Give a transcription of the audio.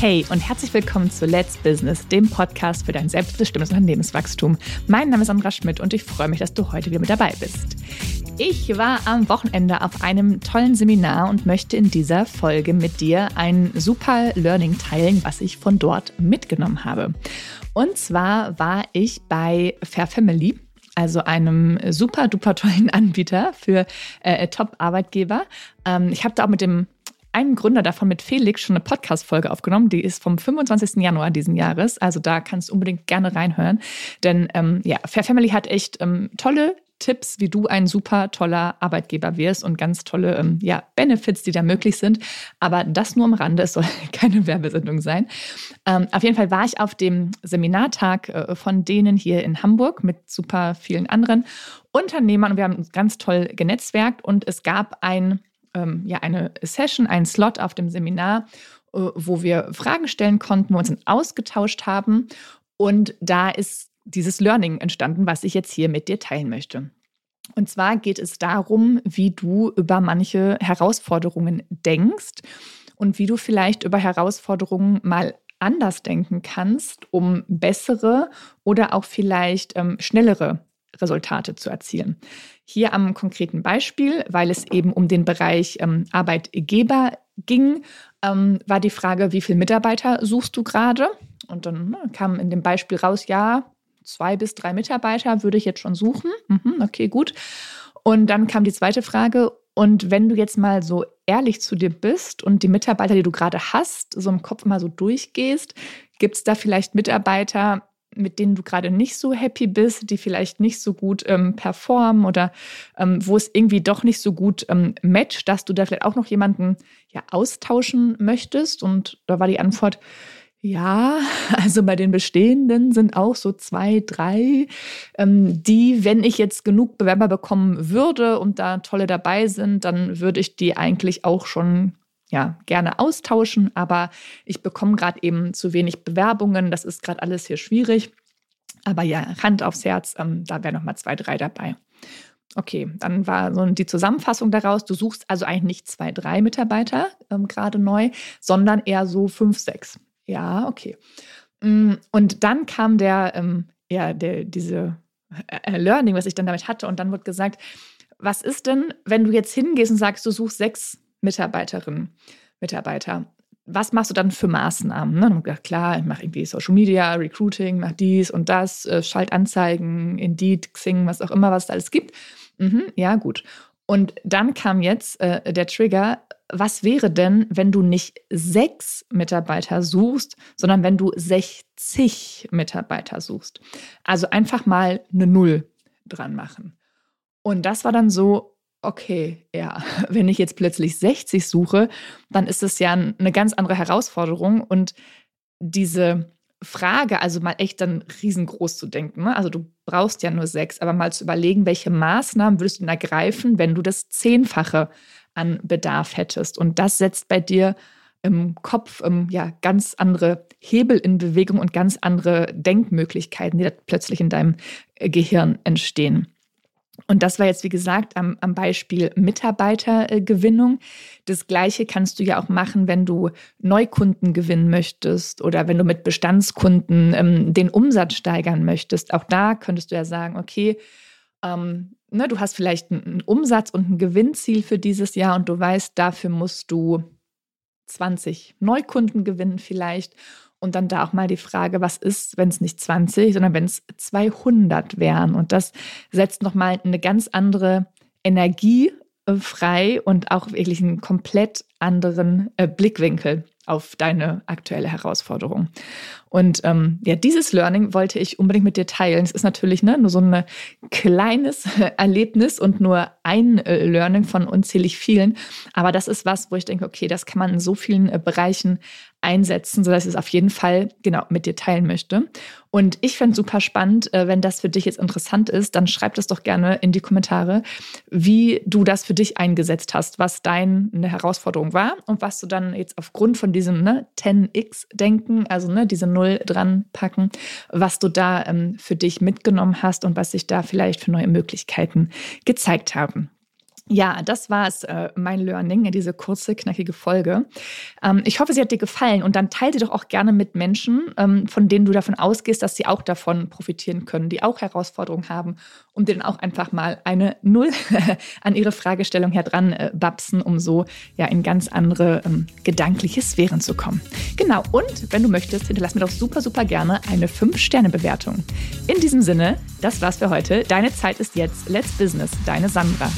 Hey und herzlich willkommen zu Let's Business, dem Podcast für dein selbstbestimmtes Unternehmenswachstum. Mein Name ist Sandra Schmidt und ich freue mich, dass du heute wieder mit dabei bist. Ich war am Wochenende auf einem tollen Seminar und möchte in dieser Folge mit dir ein super Learning teilen, was ich von dort mitgenommen habe. Und zwar war ich bei Fair Family also einem super duper tollen Anbieter für äh, Top-Arbeitgeber. Ähm, ich habe da auch mit dem einen Gründer davon mit Felix schon eine Podcast-Folge aufgenommen. Die ist vom 25. Januar diesen Jahres. Also da kannst du unbedingt gerne reinhören. Denn ähm, ja, Fair Family hat echt ähm, tolle Tipps, wie du ein super toller Arbeitgeber wirst und ganz tolle ähm, ja, Benefits, die da möglich sind. Aber das nur am Rande, es soll keine Werbesendung sein. Ähm, auf jeden Fall war ich auf dem Seminartag äh, von denen hier in Hamburg mit super vielen anderen Unternehmern und wir haben uns ganz toll genetzwerkt und es gab ein ähm, ja, eine Session, einen Slot auf dem Seminar, äh, wo wir Fragen stellen konnten, wo wir uns ausgetauscht haben. Und da ist dieses Learning entstanden, was ich jetzt hier mit dir teilen möchte. Und zwar geht es darum, wie du über manche Herausforderungen denkst und wie du vielleicht über Herausforderungen mal anders denken kannst, um bessere oder auch vielleicht ähm, schnellere Resultate zu erzielen. Hier am konkreten Beispiel, weil es eben um den Bereich ähm, Arbeitgeber ging, ähm, war die Frage, wie viele Mitarbeiter suchst du gerade? Und dann ne, kam in dem Beispiel raus, ja, zwei bis drei Mitarbeiter würde ich jetzt schon suchen. Mhm, okay, gut. Und dann kam die zweite Frage, und wenn du jetzt mal so ehrlich zu dir bist und die Mitarbeiter, die du gerade hast, so im Kopf mal so durchgehst, gibt es da vielleicht Mitarbeiter, mit denen du gerade nicht so happy bist, die vielleicht nicht so gut ähm, performen oder ähm, wo es irgendwie doch nicht so gut ähm, matcht, dass du da vielleicht auch noch jemanden ja austauschen möchtest. Und da war die Antwort, ja, also bei den bestehenden sind auch so zwei, drei, ähm, die, wenn ich jetzt genug Bewerber bekommen würde und da tolle dabei sind, dann würde ich die eigentlich auch schon ja, gerne austauschen, aber ich bekomme gerade eben zu wenig Bewerbungen. Das ist gerade alles hier schwierig. Aber ja, Hand aufs Herz, ähm, da wären noch mal zwei, drei dabei. Okay, dann war so die Zusammenfassung daraus, du suchst also eigentlich nicht zwei, drei Mitarbeiter ähm, gerade neu, sondern eher so fünf, sechs. Ja, okay. Mm, und dann kam der, ähm, ja, der, diese äh, Learning, was ich dann damit hatte, und dann wird gesagt, was ist denn, wenn du jetzt hingehst und sagst, du suchst sechs Mitarbeiterinnen, Mitarbeiter. Was machst du dann für Maßnahmen? Ne? Und gedacht, klar, ich mache irgendwie Social Media, Recruiting, mache dies und das, äh, Schaltanzeigen, Indeed, Xing, was auch immer, was es alles gibt. Mhm, ja, gut. Und dann kam jetzt äh, der Trigger, was wäre denn, wenn du nicht sechs Mitarbeiter suchst, sondern wenn du 60 Mitarbeiter suchst? Also einfach mal eine Null dran machen. Und das war dann so, okay, ja, wenn ich jetzt plötzlich 60 suche, dann ist es ja eine ganz andere Herausforderung und diese Frage, also mal echt dann riesengroß zu denken. Ne? Also du brauchst ja nur sechs, aber mal zu überlegen, welche Maßnahmen würdest du denn ergreifen, wenn du das Zehnfache an Bedarf hättest. Und das setzt bei dir im Kopf ähm, ja ganz andere Hebel in Bewegung und ganz andere Denkmöglichkeiten, die da plötzlich in deinem äh, Gehirn entstehen. Und das war jetzt, wie gesagt, am, am Beispiel Mitarbeitergewinnung. Das Gleiche kannst du ja auch machen, wenn du Neukunden gewinnen möchtest oder wenn du mit Bestandskunden ähm, den Umsatz steigern möchtest. Auch da könntest du ja sagen, okay, ähm, ne, du hast vielleicht einen Umsatz und ein Gewinnziel für dieses Jahr und du weißt, dafür musst du 20 Neukunden gewinnen vielleicht. Und dann da auch mal die Frage, was ist, wenn es nicht 20, sondern wenn es 200 wären? Und das setzt nochmal eine ganz andere Energie äh, frei und auch wirklich einen komplett anderen äh, Blickwinkel auf deine aktuelle Herausforderung. Und ähm, ja, dieses Learning wollte ich unbedingt mit dir teilen. Es ist natürlich ne, nur so ein kleines Erlebnis und nur ein äh, Learning von unzählig vielen. Aber das ist was, wo ich denke, okay, das kann man in so vielen äh, Bereichen einsetzen, sodass ich es auf jeden Fall genau mit dir teilen möchte. Und ich fände es super spannend, äh, wenn das für dich jetzt interessant ist, dann schreib das doch gerne in die Kommentare, wie du das für dich eingesetzt hast, was deine Herausforderung war und was du dann jetzt aufgrund von diesem ne, 10x-Denken, also ne, diese Null dran packen, was du da ähm, für dich mitgenommen hast und was sich da vielleicht für neue Möglichkeiten gezeigt haben. Ja, das war es, äh, mein Learning, diese kurze, knackige Folge. Ähm, ich hoffe, sie hat dir gefallen und dann teile sie doch auch gerne mit Menschen, ähm, von denen du davon ausgehst, dass sie auch davon profitieren können, die auch Herausforderungen haben, um denen auch einfach mal eine Null an ihre Fragestellung heran äh, babsen, um so ja in ganz andere ähm, gedankliche Sphären zu kommen. Genau, und wenn du möchtest, hinterlass mir doch super, super gerne eine 5-Sterne-Bewertung. In diesem Sinne, das war's für heute. Deine Zeit ist jetzt. Let's Business, deine Sandra.